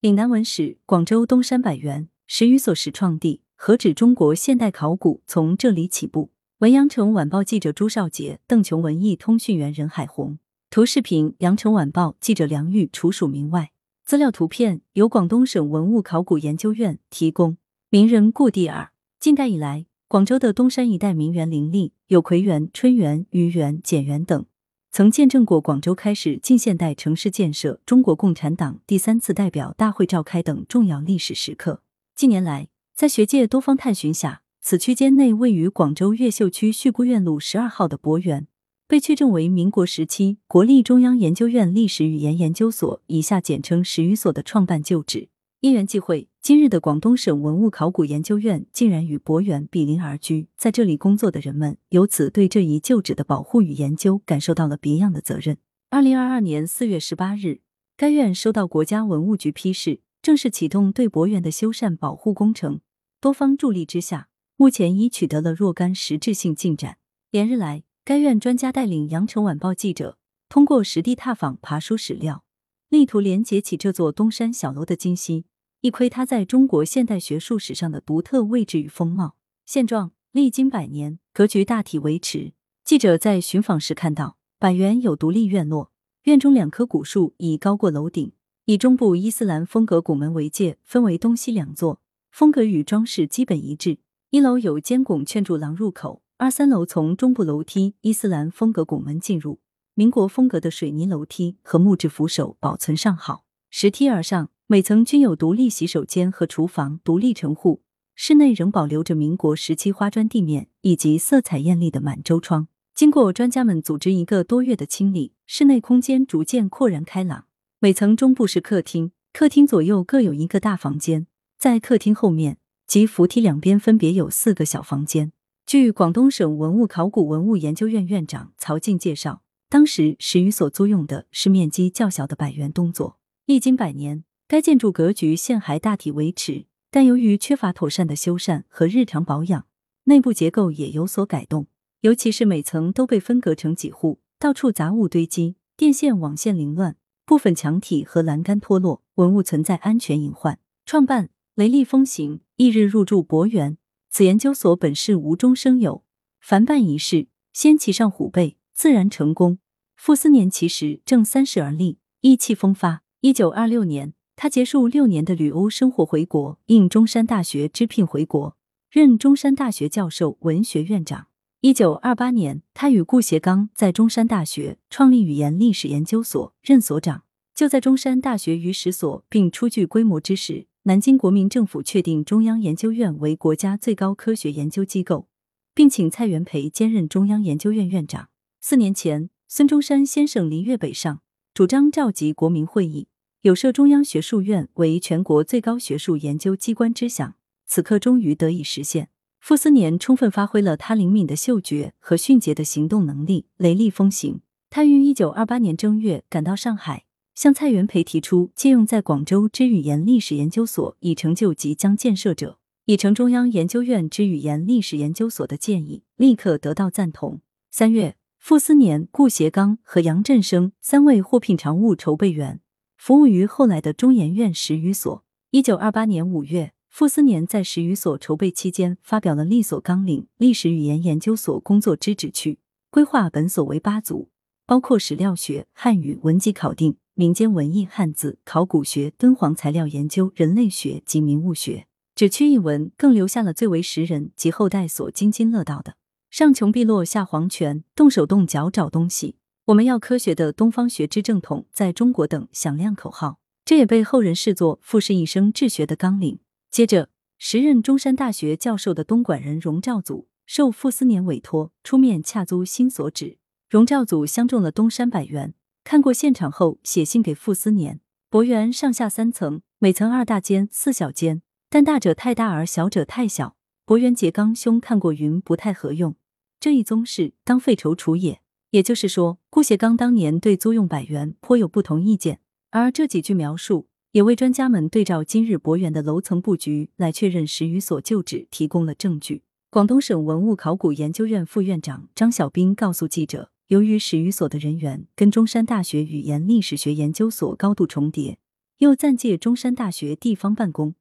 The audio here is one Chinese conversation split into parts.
岭南文史，广州东山百园，十余所始创地，何止中国现代考古从这里起步？文阳城晚报记者朱少杰、邓琼，文艺通讯员任海红。图视频：羊城晚报记者梁玉，楚署名外。资料图片由广东省文物考古研究院提供。名人故地二：近代以来，广州的东山一带名园林立，有奎园、春园、余园、简园等。曾见证过广州开始近现代城市建设、中国共产党第三次代表大会召开等重要历史时刻。近年来，在学界多方探寻下，此区间内位于广州越秀区旭姑院路十二号的博园，被确证为民国时期国立中央研究院历史语言研究所（以下简称史语所）的创办旧址。因缘际会，今日的广东省文物考古研究院竟然与博园比邻而居，在这里工作的人们由此对这一旧址的保护与研究感受到了别样的责任。二零二二年四月十八日，该院收到国家文物局批示，正式启动对博园的修缮保护工程。多方助力之下，目前已取得了若干实质性进展。连日来，该院专家带领羊城晚报记者，通过实地踏访、爬书史料。力图连接起这座东山小楼的今昔，一窥它在中国现代学术史上的独特位置与风貌。现状历经百年，格局大体维持。记者在寻访时看到，百园有独立院落，院中两棵古树已高过楼顶，以中部伊斯兰风格拱门为界，分为东西两座，风格与装饰基本一致。一楼有尖拱圈柱廊入口，二三楼从中部楼梯伊斯兰风格拱门进入。民国风格的水泥楼梯和木质扶手保存尚好，拾梯而上，每层均有独立洗手间和厨房，独立成户。室内仍保留着民国时期花砖地面以及色彩艳丽的满洲窗。经过专家们组织一个多月的清理，室内空间逐渐豁然开朗。每层中部是客厅，客厅左右各有一个大房间，在客厅后面及扶梯两边分别有四个小房间。据广东省文物考古文物研究院院长曹静介绍。当时史语所租用的是面积较小的百元东座，历经百年，该建筑格局现还大体维持，但由于缺乏妥善的修缮和日常保养，内部结构也有所改动，尤其是每层都被分隔成几户，到处杂物堆积，电线网线凌乱，部分墙体和栏杆脱落，文物存在安全隐患。创办雷厉风行，翌日入住博园。此研究所本是无中生有，凡办一事，先骑上虎背。自然成功。傅斯年其实正三十而立，意气风发。一九二六年，他结束六年的旅欧生活回国，应中山大学支聘回国，任中山大学教授、文学院长。一九二八年，他与顾颉刚在中山大学创立语言历史研究所，任所长。就在中山大学于史所并初具规模之时，南京国民政府确定中央研究院为国家最高科学研究机构，并请蔡元培兼任中央研究院院长。四年前，孙中山先生离粤北上，主张召集国民会议，有设中央学术院为全国最高学术研究机关之想。此刻终于得以实现。傅斯年充分发挥了他灵敏的嗅觉和迅捷的行动能力，雷厉风行。他于一九二八年正月赶到上海，向蔡元培提出借用在广州之语言历史研究所，以成就即将建设者以成中央研究院之语言历史研究所的建议，立刻得到赞同。三月。傅斯年、顾颉刚和杨振声三位获聘常务筹备员，服务于后来的中研院史语所。一九二八年五月，傅斯年在史语所筹备期间，发表了历所纲领《历史语言研究所工作之旨趣》，规划本所为八组，包括史料学、汉语文籍考定、民间文艺汉字、考古学、敦煌材料研究、人类学及民物学。旨趣一文更留下了最为时人及后代所津津乐道的。上穷碧落下黄泉，动手动脚找东西。我们要科学的东方学之正统，在中国等响亮口号，这也被后人视作傅氏一生治学的纲领。接着，时任中山大学教授的东莞人荣兆祖受傅斯年委托，出面洽租新所址。荣兆祖相中了东山百园，看过现场后，写信给傅斯年。博园上下三层，每层二大间四小间，但大者太大而小者太小。博元节刚兄看过云，不太合用。这一宗事当废筹除也。也就是说，顾颉刚当年对租用百元颇有不同意见，而这几句描述也为专家们对照今日博园的楼层布局来确认史语所旧址提供了证据。广东省文物考古研究院副院长张小兵告诉记者，由于史语所的人员跟中山大学语言历史学研究所高度重叠，又暂借中山大学地方办公，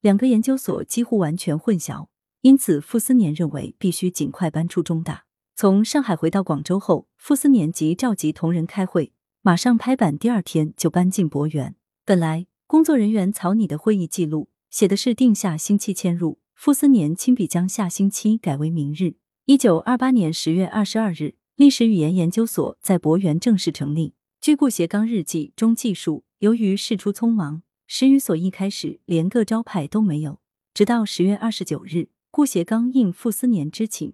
两个研究所几乎完全混淆。因此，傅斯年认为必须尽快搬出中大。从上海回到广州后，傅斯年即召集同仁开会，马上拍板，第二天就搬进博园。本来工作人员草拟的会议记录写的是定下星期迁入，傅斯年亲笔将下星期改为明日。一九二八年十月二十二日，历史语言研究所在博园正式成立。据顾颉刚日记中记述，由于事出匆忙，史语所一开始连个招牌都没有。直到十月二十九日，顾颉刚应傅斯年之请，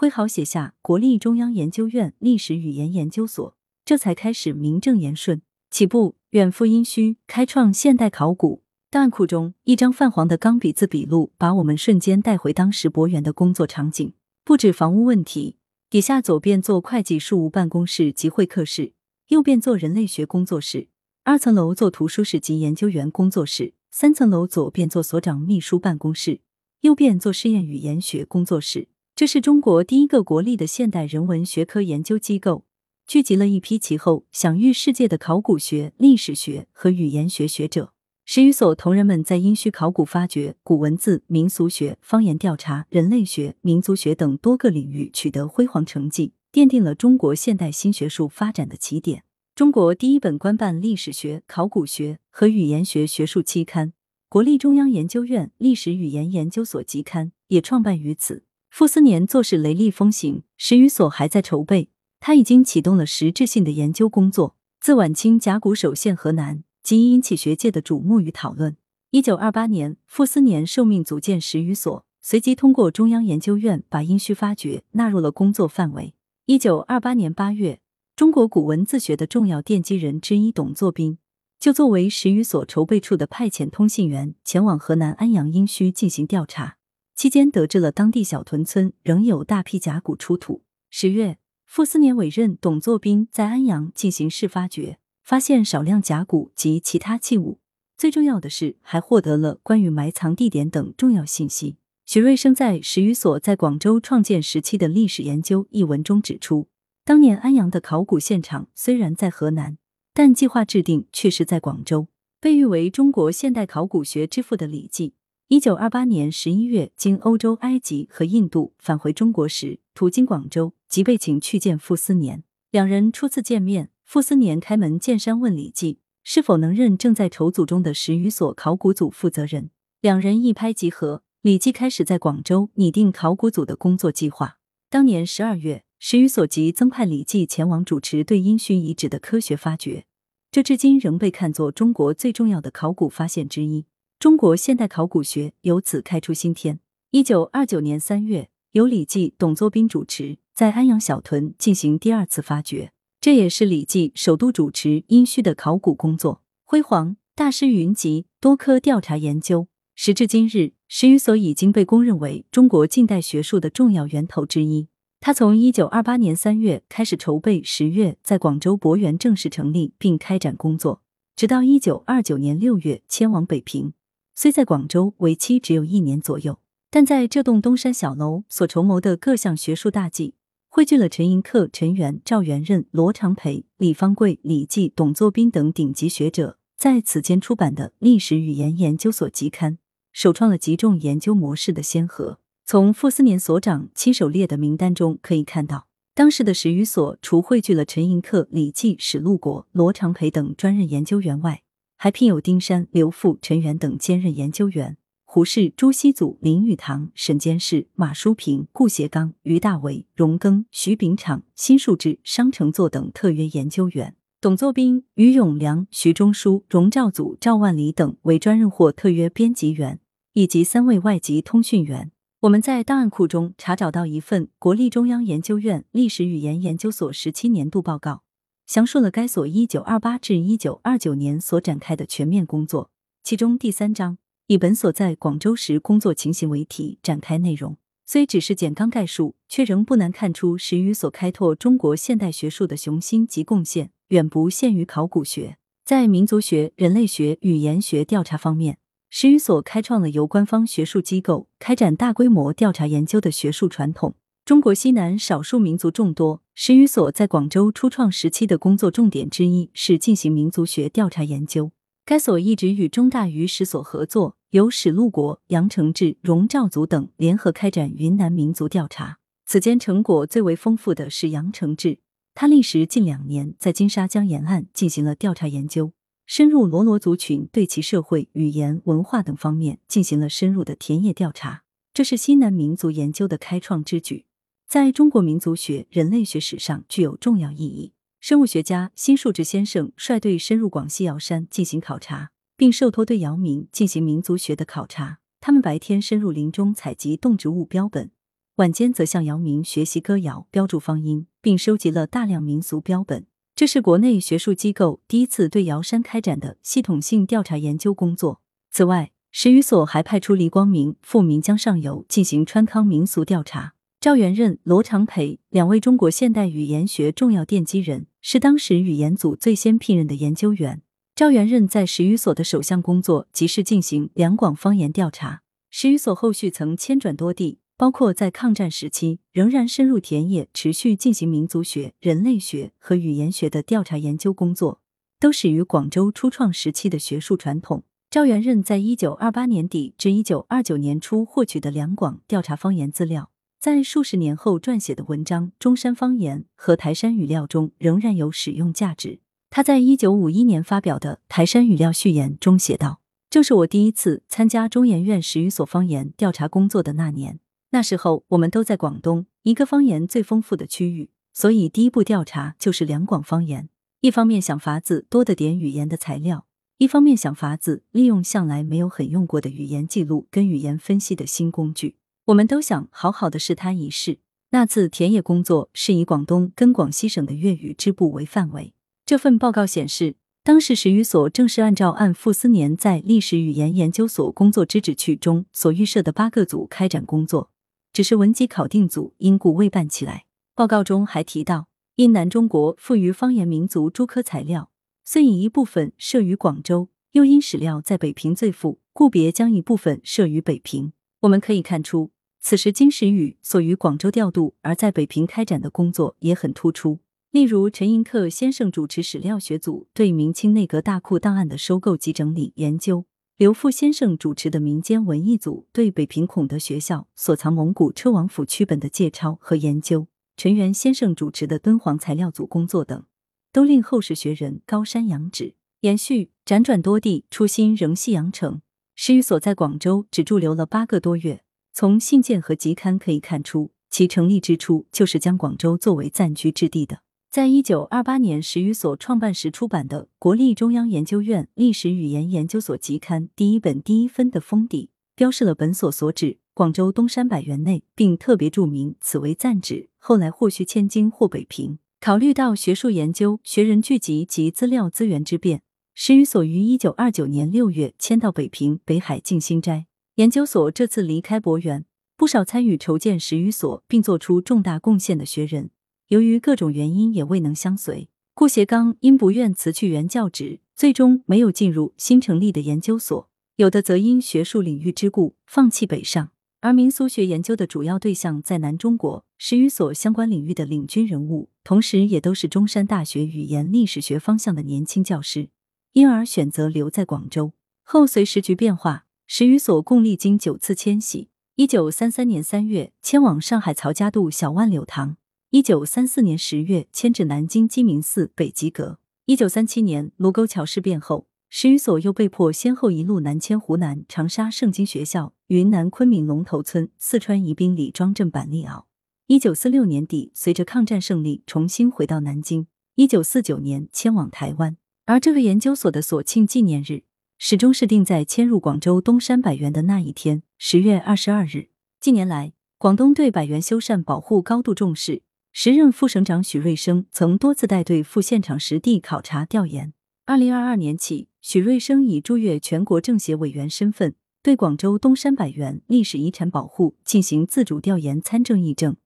挥毫写下“国立中央研究院历史语言研究所”，这才开始名正言顺起步，远赴殷墟，开创现代考古。档案库中一张泛黄的钢笔字笔录，把我们瞬间带回当时博园的工作场景。不止房屋问题，底下左边做会计事务办公室及会客室。右边做人类学工作室，二层楼做图书室及研究员工作室，三层楼左边做所长秘书办公室，右边做试验语言学工作室。这是中国第一个国立的现代人文学科研究机构，聚集了一批其后享誉世界的考古学、历史学和语言学学者。十余所同仁们在殷墟考古发掘、古文字、民俗学、方言调查、人类学、民族学等多个领域取得辉煌成绩。奠定了中国现代新学术发展的起点。中国第一本官办历史学、考古学和语言学学术期刊《国立中央研究院历史语言研究所集刊》也创办于此。傅斯年做事雷厉风行，史语所还在筹备，他已经启动了实质性的研究工作。自晚清甲骨首现河南，即引起学界的瞩目与讨论。一九二八年，傅斯年受命组建史语所，随即通过中央研究院把殷墟发掘纳入了工作范围。一九二八年八月，中国古文字学的重要奠基人之一董作宾，就作为史语所筹备处的派遣通信员，前往河南安阳殷墟进行调查。期间得知了当地小屯村仍有大批甲骨出土。十月，傅斯年委任董作宾在安阳进行试发掘，发现少量甲骨及其他器物。最重要的是，还获得了关于埋藏地点等重要信息。许瑞生在《史语所在广州创建时期的历史研究》一文中指出，当年安阳的考古现场虽然在河南，但计划制定却是在广州。被誉为中国现代考古学之父的李济，一九二八年十一月经欧洲埃及和印度返回中国时，途经广州，即被请去见傅斯年。两人初次见面，傅斯年开门见山问李济是否能任正在筹组中的史语所考古组负责人，两人一拍即合。李济开始在广州拟定考古组的工作计划。当年十二月，史语所即增派李济前往主持对殷墟遗址的科学发掘，这至今仍被看作中国最重要的考古发现之一。中国现代考古学由此开出新天。一九二九年三月，由李济、董作宾主持，在安阳小屯进行第二次发掘，这也是李济首度主持殷墟的考古工作，辉煌大师云集，多科调查研究。时至今日，史语所已经被公认为中国近代学术的重要源头之一。他从一九二八年三月开始筹备，十月在广州博园正式成立并开展工作，直到一九二九年六月迁往北平。虽在广州为期只有一年左右，但在这栋东山小楼所筹谋的各项学术大计，汇聚了陈寅恪、陈元、赵元任、罗长培、李方贵、李济、董作宾等顶级学者在此间出版的《历史语言研究所集刊》。首创了集中研究模式的先河。从傅斯年所长亲手列的名单中可以看到，当时的史语所除汇聚了陈寅恪、李济、史路国、罗长培等专任研究员外，还聘有丁山、刘复、陈元等兼任研究员；胡适、朱熹祖、林语堂、沈监事、马淑平、顾颉刚、于大为、荣庚、徐秉敞、辛树志、商承作等特约研究员。董作宾、于永良、徐中书、荣兆祖、赵万里等为专任或特约编辑员，以及三位外籍通讯员。我们在档案库中查找到一份国立中央研究院历史语言研究所十七年度报告，详述了该所一九二八至一九二九年所展开的全面工作。其中第三章以本所在广州时工作情形为题展开内容。虽只是简纲概述，却仍不难看出史语所开拓中国现代学术的雄心及贡献。远不限于考古学，在民族学、人类学、语言学调查方面，史语所开创了由官方学术机构开展大规模调查研究的学术传统。中国西南少数民族众多，史语所在广州初创时期的工作重点之一是进行民族学调查研究。该所一直与中大鱼史所合作，由史禄国、杨承志、荣兆祖等联合开展云南民族调查。此间成果最为丰富的是杨承志，他历时近两年在金沙江沿岸进行了调查研究，深入罗罗族群，对其社会、语言、文化等方面进行了深入的田野调查。这是西南民族研究的开创之举，在中国民族学、人类学史上具有重要意义。生物学家辛树直先生率队深入广西瑶山进行考察，并受托对瑶民进行民族学的考察。他们白天深入林中采集动植物标本，晚间则向瑶民学习歌谣、标注方音，并收集了大量民俗标本。这是国内学术机构第一次对瑶山开展的系统性调查研究工作。此外，石语所还派出黎光明赴岷江上游进行川康民俗调查。赵元任、罗长培两位中国现代语言学重要奠基人，是当时语言组最先聘任的研究员。赵元任在史语所的首项工作即是进行两广方言调查。史语所后续曾迁转多地，包括在抗战时期仍然深入田野，持续进行民族学、人类学和语言学的调查研究工作，都始于广州初创时期的学术传统。赵元任在一九二八年底至一九二九年初获取的两广调查方言资料。在数十年后撰写的文章《中山方言和台山语料》中仍然有使用价值。他在一九五一年发表的《台山语料序言》中写道：“正是我第一次参加中研院史语所方言调查工作的那年，那时候我们都在广东一个方言最丰富的区域，所以第一步调查就是两广方言。一方面想法子多得点语言的材料，一方面想法子利用向来没有很用过的语言记录跟语言分析的新工具。”我们都想好好的试他一试。那次田野工作是以广东跟广西省的粤语支部为范围。这份报告显示，当时史语所正是按照按傅斯年在历史语言研究所工作之旨去中所预设的八个组开展工作，只是文集考定组因故未办起来。报告中还提到，因南中国富于方言民族诸科材料，虽以一部分设于广州，又因史料在北平最富，故别将一部分设于北平。我们可以看出。此时，金石宇所于广州调度，而在北平开展的工作也很突出。例如，陈寅恪先生主持史料学组对明清内阁大库档案的收购及整理研究；刘复先生主持的民间文艺组对北平孔德学校所藏蒙古车王府曲本的借抄和研究；陈元先生主持的敦煌材料组工作等，都令后世学人高山仰止。延续辗转多地，初心仍系羊城。史语所在广州只驻留了八个多月。从信件和集刊可以看出，其成立之初就是将广州作为暂居之地的。在一九二八年史语所创办时出版的国立中央研究院历史语言研究所集刊第一本第一分的封底，标示了本所所指广州东山百园内，并特别注明此为暂址。后来或需迁京或北平。考虑到学术研究、学人聚集及资料资源之便，史语所于一九二九年六月迁到北平北海静心斋。研究所这次离开博园，不少参与筹建史语所并做出重大贡献的学人，由于各种原因也未能相随。顾颉刚因不愿辞去原教职，最终没有进入新成立的研究所；有的则因学术领域之故放弃北上。而民俗学研究的主要对象在南中国，史语所相关领域的领军人物，同时也都是中山大学语言历史学方向的年轻教师，因而选择留在广州。后随时局变化。史语所共历经九次迁徙：一九三三年三月迁往上海曹家渡小万柳堂，一九三四年十月迁至南京鸡鸣寺北极阁。一九三七年卢沟桥事变后，史语所又被迫先后一路南迁湖南长沙圣经学校、云南昆明龙头村、四川宜宾李庄镇板栗坳。一九四六年底，随着抗战胜利，重新回到南京。一九四九年迁往台湾，而这个研究所的所庆纪念日。始终是定在迁入广州东山百园的那一天，十月二十二日。近年来，广东对百园修缮保护高度重视。时任副省长许瑞生曾多次带队赴现场实地考察调研。二零二二年起，许瑞生以驻粤全国政协委员身份，对广州东山百园历史遗产保护进行自主调研参政议政，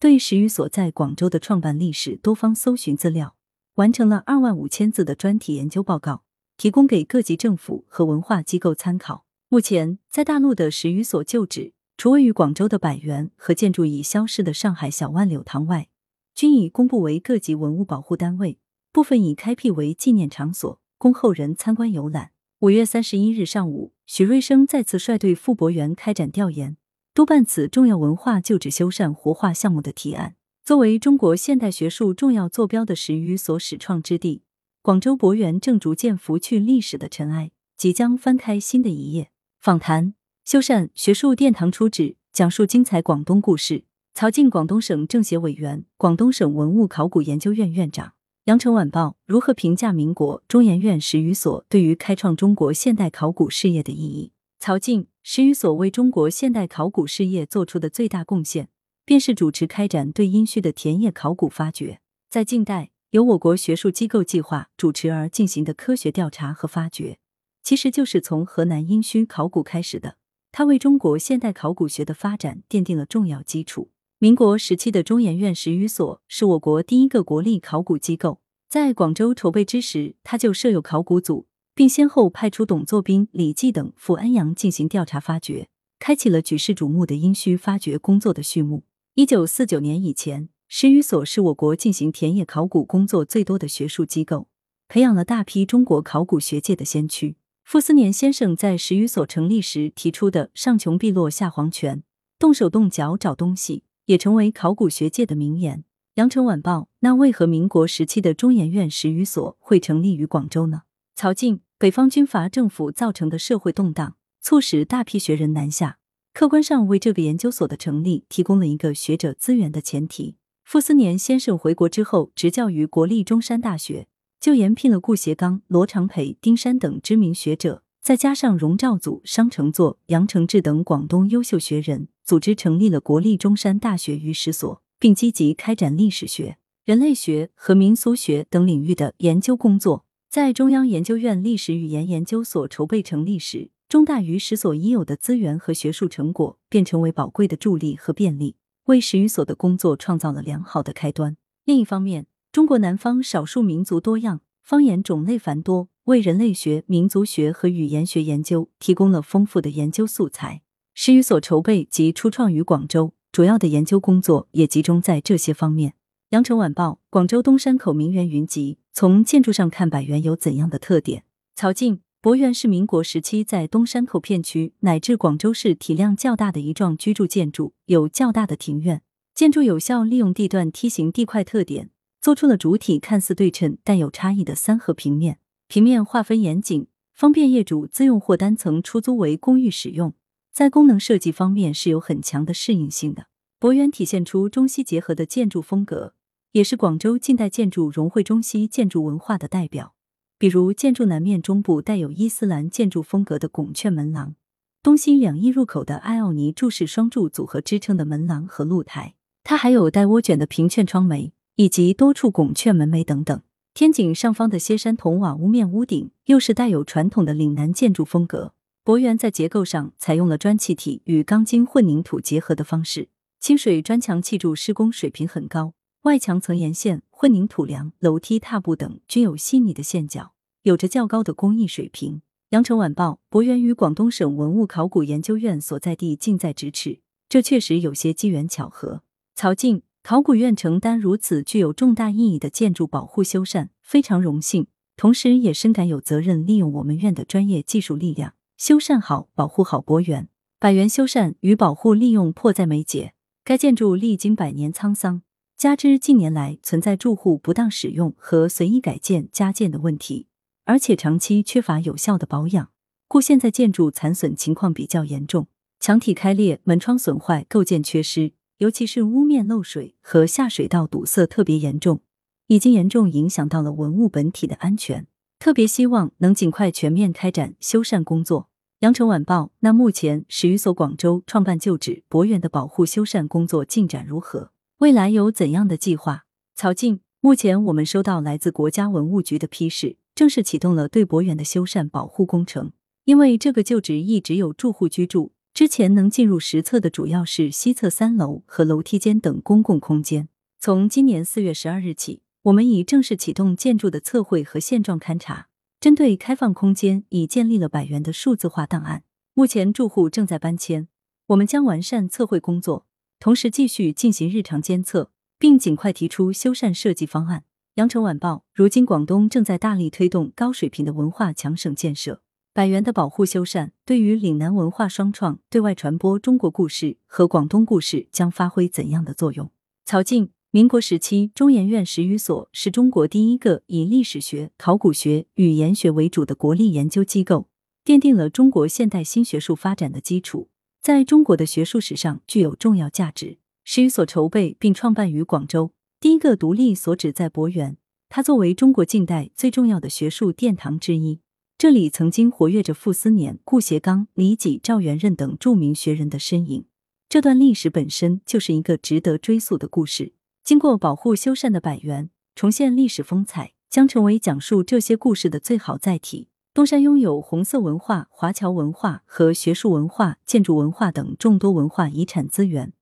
对始于所在广州的创办历史多方搜寻资料，完成了二万五千字的专题研究报告。提供给各级政府和文化机构参考。目前，在大陆的史语所旧址，除位于广州的百园和建筑已消失的上海小万柳堂外，均已公布为各级文物保护单位，部分已开辟为纪念场所，供后人参观游览。五月三十一日上午，许瑞生再次率队赴博园开展调研，督办此重要文化旧址修缮活化项目的提案。作为中国现代学术重要坐标的十余所始创之地，广州博园正逐渐拂去历史的尘埃，即将翻开新的一页。访谈：修缮学术殿堂初址，讲述精彩广东故事。曹静，广东省政协委员，广东省文物考古研究院院长。羊城晚报如何评价民国中研院史语所对于开创中国现代考古事业的意义？曹静，史语所为中国现代考古事业做出的最大贡献，便是主持开展对殷墟的田野考古发掘。在近代，由我国学术机构计划主持而进行的科学调查和发掘，其实就是从河南殷墟考古开始的。它为中国现代考古学的发展奠定了重要基础。民国时期的中研院十余所是我国第一个国立考古机构，在广州筹备之时，他就设有考古组，并先后派出董作宾、李济等赴安阳进行调查发掘，开启了举世瞩目的殷墟发掘工作的序幕。一九四九年以前，十余所是我国进行田野考古工作最多的学术机构，培养了大批中国考古学界的先驱。傅斯年先生在十余所成立时提出的“上穷碧落下黄泉，动手动脚找东西”。也成为考古学界的名言。羊城晚报，那为何民国时期的中研院十余所会成立于广州呢？曹静，北方军阀政府造成的社会动荡，促使大批学人南下，客观上为这个研究所的成立提供了一个学者资源的前提。傅斯年先生回国之后，执教于国立中山大学，就延聘了顾颉刚、罗长培、丁山等知名学者。再加上荣兆祖、商承祚、杨承志等广东优秀学人，组织成立了国立中山大学于史所，并积极开展历史学、人类学和民俗学等领域的研究工作。在中央研究院历史语言研究所筹备成立时，中大于史所已有的资源和学术成果，便成为宝贵的助力和便利，为十余所的工作创造了良好的开端。另一方面，中国南方少数民族多样，方言种类繁多。为人类学、民族学和语言学研究提供了丰富的研究素材。十余所筹备及初创于广州，主要的研究工作也集中在这些方面。羊城晚报：广州东山口名园云集，从建筑上看，百园有怎样的特点？曹静：博园是民国时期在东山口片区乃至广州市体量较大的一幢居住建筑，有较大的庭院。建筑有效利用地段梯形地块特点，做出了主体看似对称但有差异的三合平面。平面划分严谨，方便业主自用或单层出租为公寓使用。在功能设计方面是有很强的适应性的。博园体现出中西结合的建筑风格，也是广州近代建筑融汇中西建筑文化的代表。比如建筑南面中部带有伊斯兰建筑风格的拱券门廊，东西两翼入口的埃奥尼柱式双柱组合支撑的门廊和露台。它还有带涡卷的平券窗楣，以及多处拱券门楣等等。天井上方的歇山筒瓦屋面屋顶，又是带有传统的岭南建筑风格。博园在结构上采用了砖砌体与钢筋混凝土结合的方式，清水砖墙砌筑施工水平很高，外墙层沿线、混凝土梁、楼梯踏步等均有细腻的线脚，有着较高的工艺水平。羊城晚报：博园与广东省文物考古研究院所在地近在咫尺，这确实有些机缘巧合。曹静。考古院承担如此具有重大意义的建筑保护修缮，非常荣幸，同时也深感有责任利用我们院的专业技术力量，修缮好、保护好博园。百园修缮与保护利用迫在眉睫。该建筑历经百年沧桑，加之近年来存在住户不当使用和随意改建加建的问题，而且长期缺乏有效的保养，故现在建筑残损情况比较严重，墙体开裂、门窗损坏、构件缺失。尤其是屋面漏水和下水道堵塞特别严重，已经严重影响到了文物本体的安全。特别希望能尽快全面开展修缮工作。羊城晚报，那目前十余所广州创办旧址博园的保护修缮工作进展如何？未来有怎样的计划？曹静，目前我们收到来自国家文物局的批示，正式启动了对博园的修缮保护工程。因为这个旧址一直有住户居住。之前能进入实测的主要是西侧三楼和楼梯间等公共空间。从今年四月十二日起，我们已正式启动建筑的测绘和现状勘查。针对开放空间，已建立了百元的数字化档案。目前住户正在搬迁，我们将完善测绘工作，同时继续进行日常监测，并尽快提出修缮设计方案。羊城晚报，如今广东正在大力推动高水平的文化强省建设。百元的保护修缮对于岭南文化双创对外传播中国故事和广东故事将发挥怎样的作用？曹静，民国时期中研院史语所是中国第一个以历史学、考古学、语言学为主的国立研究机构，奠定了中国现代新学术发展的基础，在中国的学术史上具有重要价值。史语所筹备并创办于广州，第一个独立所址在博园，它作为中国近代最重要的学术殿堂之一。这里曾经活跃着傅斯年、顾颉刚、李济、赵元任等著名学人的身影。这段历史本身就是一个值得追溯的故事。经过保护修缮的百园，重现历史风采，将成为讲述这些故事的最好载体。东山拥有红色文化、华侨文化和学术文化、建筑文化等众多文化遗产资源。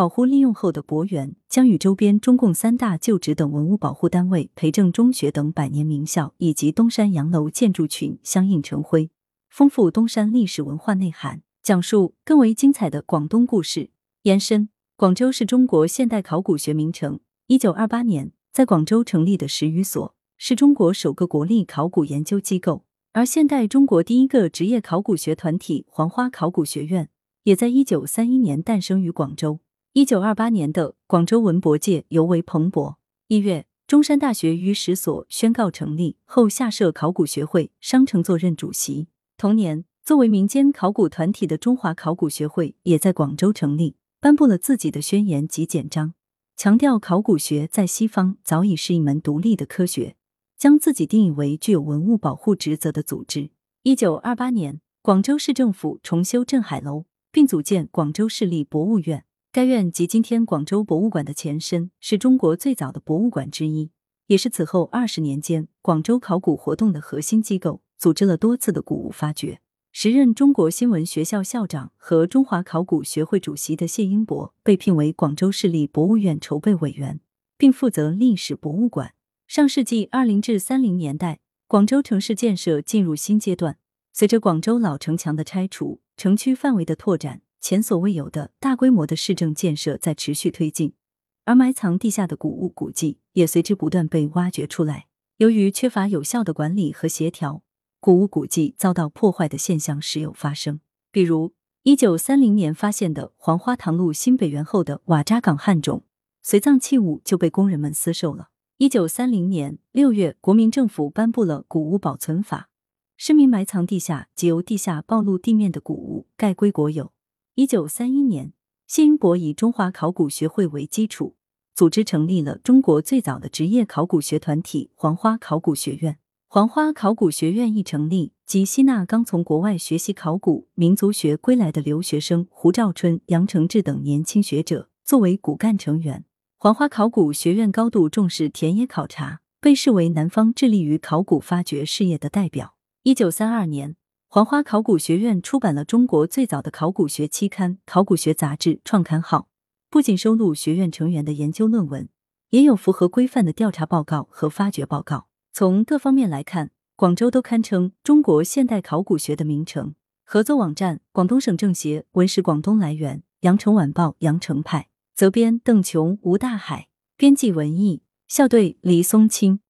保护利用后的博园将与周边中共三大旧址等文物保护单位、培正中学等百年名校以及东山洋楼建筑群相映成辉，丰富东山历史文化内涵，讲述更为精彩的广东故事。延伸，广州是中国现代考古学名城。一九二八年在广州成立的史语所是中国首个国立考古研究机构，而现代中国第一个职业考古学团体黄花考古学院也在一九三一年诞生于广州。一九二八年的广州文博界尤为蓬勃。一月，中山大学于史所宣告成立后，下设考古学会，商承做任主席。同年，作为民间考古团体的中华考古学会也在广州成立，颁布了自己的宣言及简章，强调考古学在西方早已是一门独立的科学，将自己定义为具有文物保护职责的组织。一九二八年，广州市政府重修镇海楼，并组建广州市立博物院。该院及今天广州博物馆的前身，是中国最早的博物馆之一，也是此后二十年间广州考古活动的核心机构，组织了多次的古物发掘。时任中国新闻学校校长和中华考古学会主席的谢英博被聘为广州市立博物院筹备委员，并负责历史博物馆。上世纪二零至三零年代，广州城市建设进入新阶段，随着广州老城墙的拆除，城区范围的拓展。前所未有的大规模的市政建设在持续推进，而埋藏地下的古物古迹也随之不断被挖掘出来。由于缺乏有效的管理和协调，古物古迹遭到破坏的现象时有发生。比如，一九三零年发现的黄花塘路新北园后的瓦扎岗汉冢，随葬器物就被工人们私售了。一九三零年六月，国民政府颁布了古物保存法，市民埋藏地下及由地下暴露地面的古物，概归国有。一九三一年，谢英博以中华考古学会为基础，组织成立了中国最早的职业考古学团体——黄花考古学院。黄花考古学院一成立，即吸纳刚从国外学习考古民族学归来的留学生胡兆春、杨承志等年轻学者作为骨干成员。黄花考古学院高度重视田野考察，被视为南方致力于考古发掘事业的代表。一九三二年。黄花考古学院出版了中国最早的考古学期刊《考古学杂志》创刊号，不仅收录学院成员的研究论文，也有符合规范的调查报告和发掘报告。从各方面来看，广州都堪称中国现代考古学的名城。合作网站：广东省政协文史广东来源：羊城晚报羊城派，责编：邓琼、吴大海，编辑：文艺，校对：李松青。